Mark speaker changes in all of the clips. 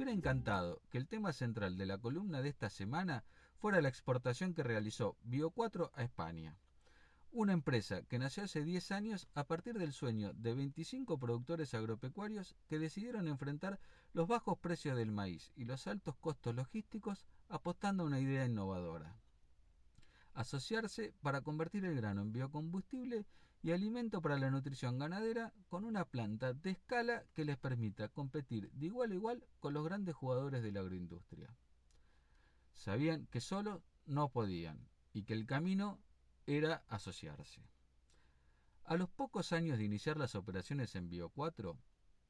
Speaker 1: hubiera encantado que el tema central de la columna de esta semana fuera la exportación que realizó Bio4 a España. Una empresa que nació hace 10 años a partir del sueño de 25 productores agropecuarios que decidieron enfrentar los bajos precios del maíz y los altos costos logísticos apostando a una idea innovadora. Asociarse para convertir el grano en biocombustible y alimento para la nutrición ganadera con una planta de escala que les permita competir de igual a igual con los grandes jugadores de la agroindustria. Sabían que solo no podían y que el camino era asociarse. A los pocos años de iniciar las operaciones en Bio 4,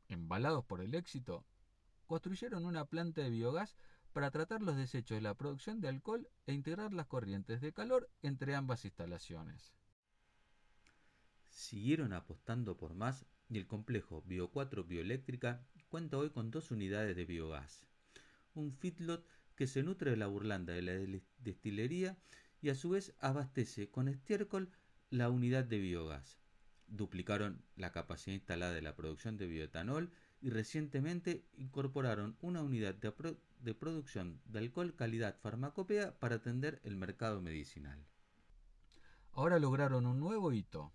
Speaker 1: embalados por el éxito, construyeron una planta de biogás para tratar los desechos de la producción de alcohol e integrar las corrientes de calor entre ambas instalaciones.
Speaker 2: Siguieron apostando por más y el complejo Bio 4 Bioeléctrica cuenta hoy con dos unidades de biogás. Un feedlot que se nutre de la burlanda de la destilería y a su vez abastece con estiércol la unidad de biogás. Duplicaron la capacidad instalada de la producción de bioetanol y recientemente incorporaron una unidad de, producción de alcohol calidad farmacopea para atender el mercado medicinal.
Speaker 1: Ahora lograron un nuevo hito,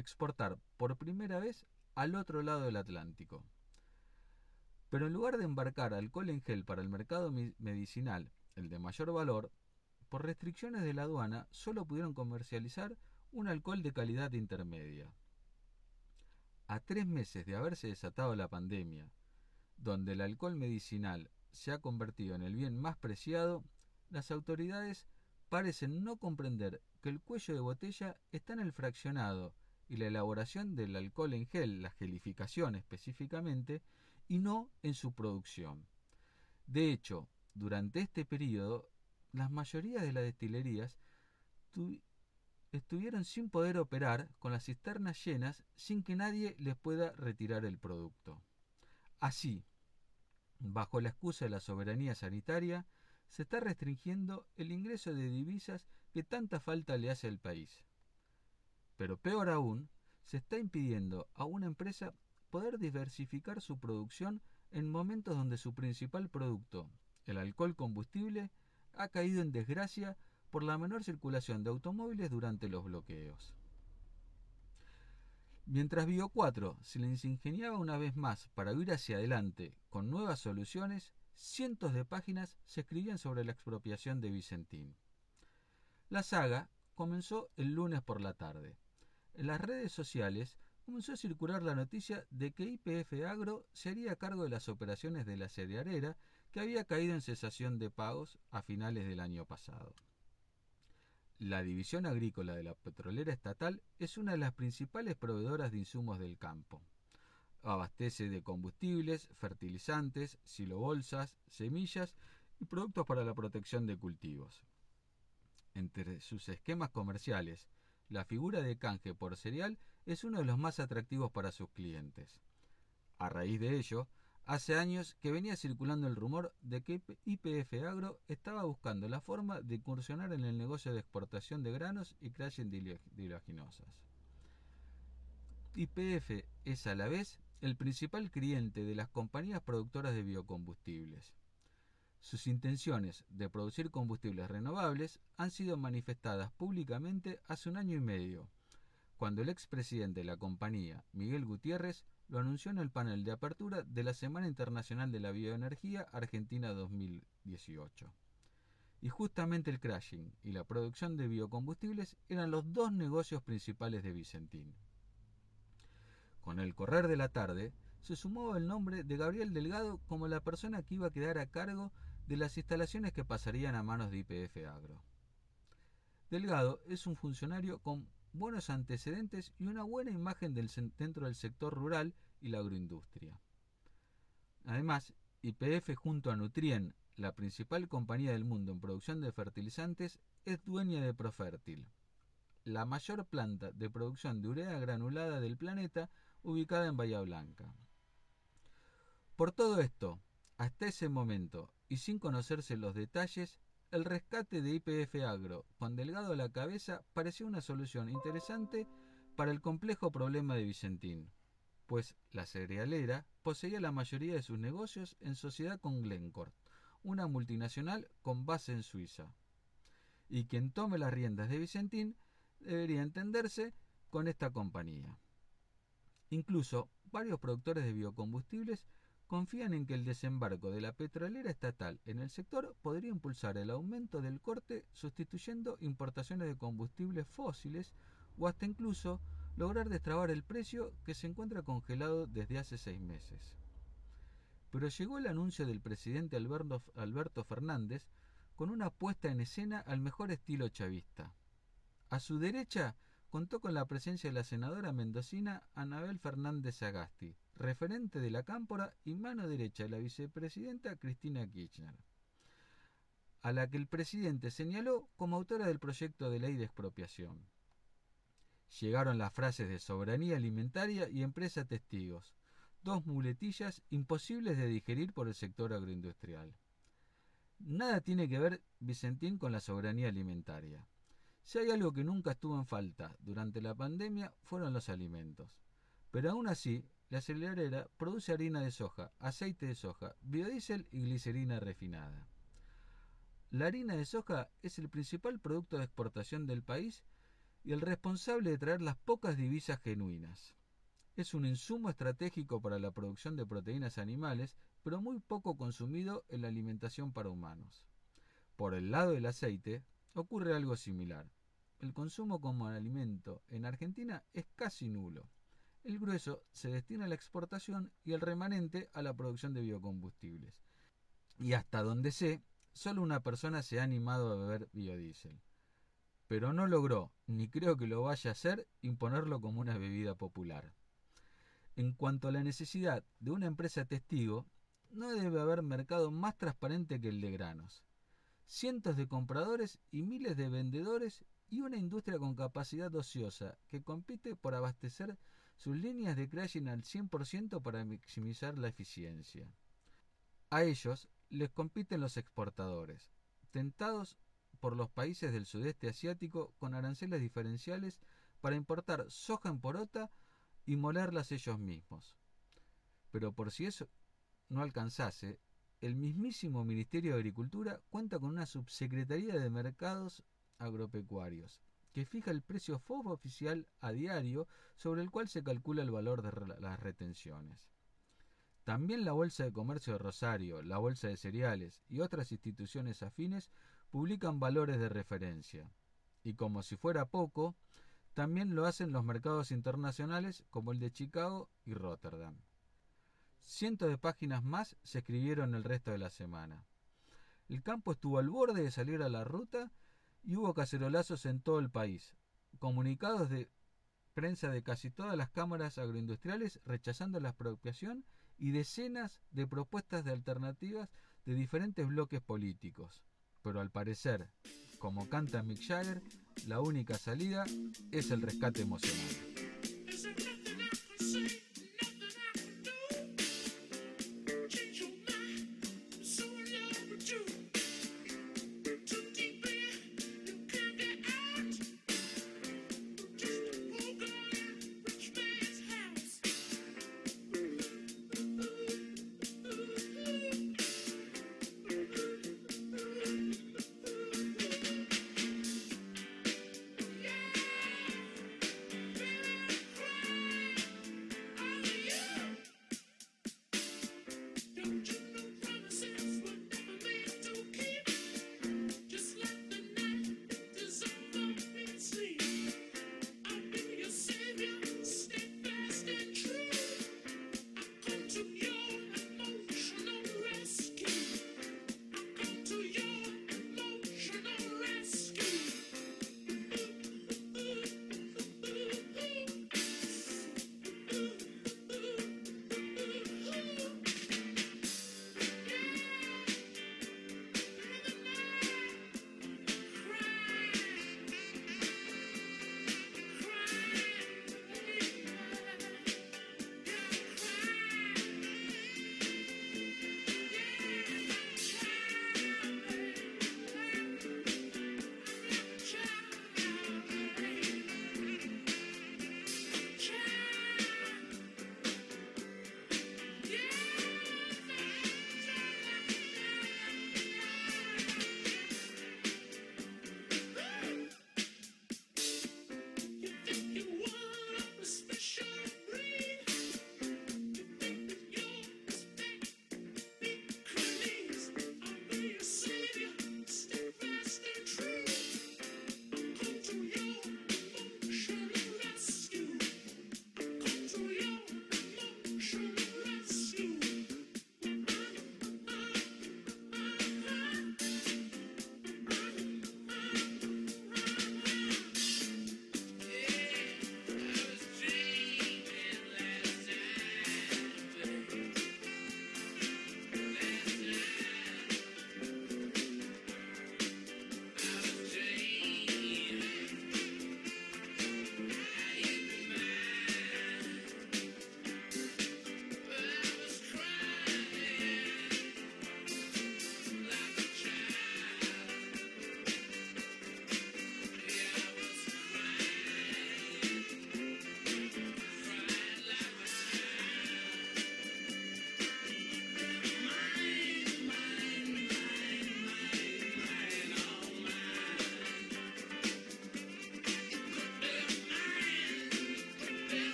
Speaker 1: exportar por primera vez al otro lado del Atlántico. Pero en lugar de embarcar alcohol en gel para el mercado medicinal, el de mayor valor, por restricciones de la aduana solo pudieron comercializar un alcohol de calidad intermedia a tres meses de haberse desatado la pandemia, donde el alcohol medicinal se ha convertido en el bien más preciado, las autoridades parecen no comprender que el cuello de botella está en el fraccionado y la elaboración del alcohol en gel, la gelificación específicamente, y no en su producción. De hecho, durante este periodo, las mayorías de las destilerías estuvieron sin poder operar con las cisternas llenas sin que nadie les pueda retirar el producto. Así, bajo la excusa de la soberanía sanitaria, se está restringiendo el ingreso de divisas que tanta falta le hace al país. Pero peor aún, se está impidiendo a una empresa poder diversificar su producción en momentos donde su principal producto, el alcohol combustible, ha caído en desgracia por la menor circulación de automóviles durante los bloqueos. Mientras Bio 4 se les ingeniaba una vez más para ir hacia adelante con nuevas soluciones, cientos de páginas se escribían sobre la expropiación de Vicentín. La saga comenzó el lunes por la tarde. En las redes sociales comenzó a circular la noticia de que IPF Agro se haría cargo de las operaciones de la cerealera que había caído en cesación de pagos a finales del año pasado. La División Agrícola de la Petrolera Estatal es una de las principales proveedoras de insumos del campo. Abastece de combustibles, fertilizantes, silobolsas, semillas y productos para la protección de cultivos. Entre sus esquemas comerciales, la figura de canje por cereal es uno de los más atractivos para sus clientes. A raíz de ello, Hace años que venía circulando el rumor de que IPF Agro estaba buscando la forma de incursionar en el negocio de exportación de granos y crashing dilaginosas. YPF es a la vez el principal cliente de las compañías productoras de biocombustibles. Sus intenciones de producir combustibles renovables han sido manifestadas públicamente hace un año y medio, cuando el expresidente de la compañía, Miguel Gutiérrez, lo anunció en el panel de apertura de la Semana Internacional de la Bioenergía Argentina 2018. Y justamente el crashing y la producción de biocombustibles eran los dos negocios principales de Vicentín. Con el correr de la tarde, se sumó el nombre de Gabriel Delgado como la persona que iba a quedar a cargo de las instalaciones que pasarían a manos de IPF Agro. Delgado es un funcionario con buenos antecedentes y una buena imagen dentro del sector rural y la agroindustria. Además, YPF junto a Nutrien, la principal compañía del mundo en producción de fertilizantes, es dueña de Profértil, la mayor planta de producción de urea granulada del planeta ubicada en Bahía Blanca. Por todo esto, hasta ese momento, y sin conocerse los detalles, el rescate de IPF Agro, con Delgado a la cabeza, pareció una solución interesante para el complejo problema de Vicentín. pues la cerealera poseía la mayoría de sus negocios en sociedad con Glencore, una multinacional con base en Suiza. Y quien tome las riendas de Vicentín debería entenderse con esta compañía. Incluso varios productores de biocombustibles confían en que el desembarco de la petrolera estatal en el sector podría impulsar el aumento del corte sustituyendo importaciones de combustibles fósiles o hasta incluso lograr destrabar el precio que se encuentra congelado desde hace seis meses. Pero llegó el anuncio del presidente Alberto, Fernández con una puesta en escena al mejor estilo chavista. A su derecha contó con la presencia de la senadora mendocina Anabel Fernández Agasti, referente de la Cámpora y mano derecha de la vicepresidenta Cristina Kirchner, a la que el presidente señaló como autora del proyecto de ley de expropiación. Llegaron las frases de soberanía alimentaria y empresa testigos, dos muletillas imposibles de digerir por el sector agroindustrial. Nada tiene que ver Vicentín con la soberanía alimentaria. Si hay algo que nunca estuvo en falta durante la pandemia fueron los alimentos. Pero aún así, la acelerera produce harina de soja, aceite de soja, biodiesel y glicerina refinada. La harina de soja es el principal producto de exportación del país y el responsable de traer las pocas divisas genuinas. Es un insumo estratégico para la producción de proteínas animales, pero muy poco consumido en la alimentación para humanos. Por el lado del aceite, ocurre algo similar. El consumo como alimento en Argentina es casi nulo. El grueso se destina a la exportación y el remanente a la producción de biocombustibles. Y hasta donde sé, solo una persona se ha animado a beber biodiesel pero no logró, ni creo que lo vaya a hacer, imponerlo como una bebida popular. En cuanto a la necesidad de una empresa testigo, no debe haber mercado más transparente que el de granos. Cientos de compradores y miles de vendedores y una industria con capacidad ociosa que compite por abastecer sus líneas de crushing al 100% para maximizar la eficiencia. A ellos les compiten los exportadores, tentados por los países del sudeste asiático con aranceles diferenciales para importar soja en porota y molerlas ellos mismos. Pero por si eso no alcanzase, el mismísimo Ministerio de Agricultura cuenta con una subsecretaría de mercados agropecuarios que fija el precio FOB oficial a diario sobre el cual se calcula el valor de las retenciones. También la Bolsa de Comercio de Rosario, la Bolsa de Cereales y otras instituciones afines publican valores de referencia. Y como si fuera poco, también lo hacen los mercados internacionales como el de Chicago y Rotterdam. Cientos de páginas más se escribieron el resto de la semana. El campo estuvo al borde de salir a la ruta y hubo cacerolazos en todo el país, comunicados de prensa de casi todas las cámaras agroindustriales rechazando la expropiación y decenas de propuestas de alternativas de diferentes bloques políticos pero al parecer, como canta Mick Jagger, la única salida es el rescate emocional.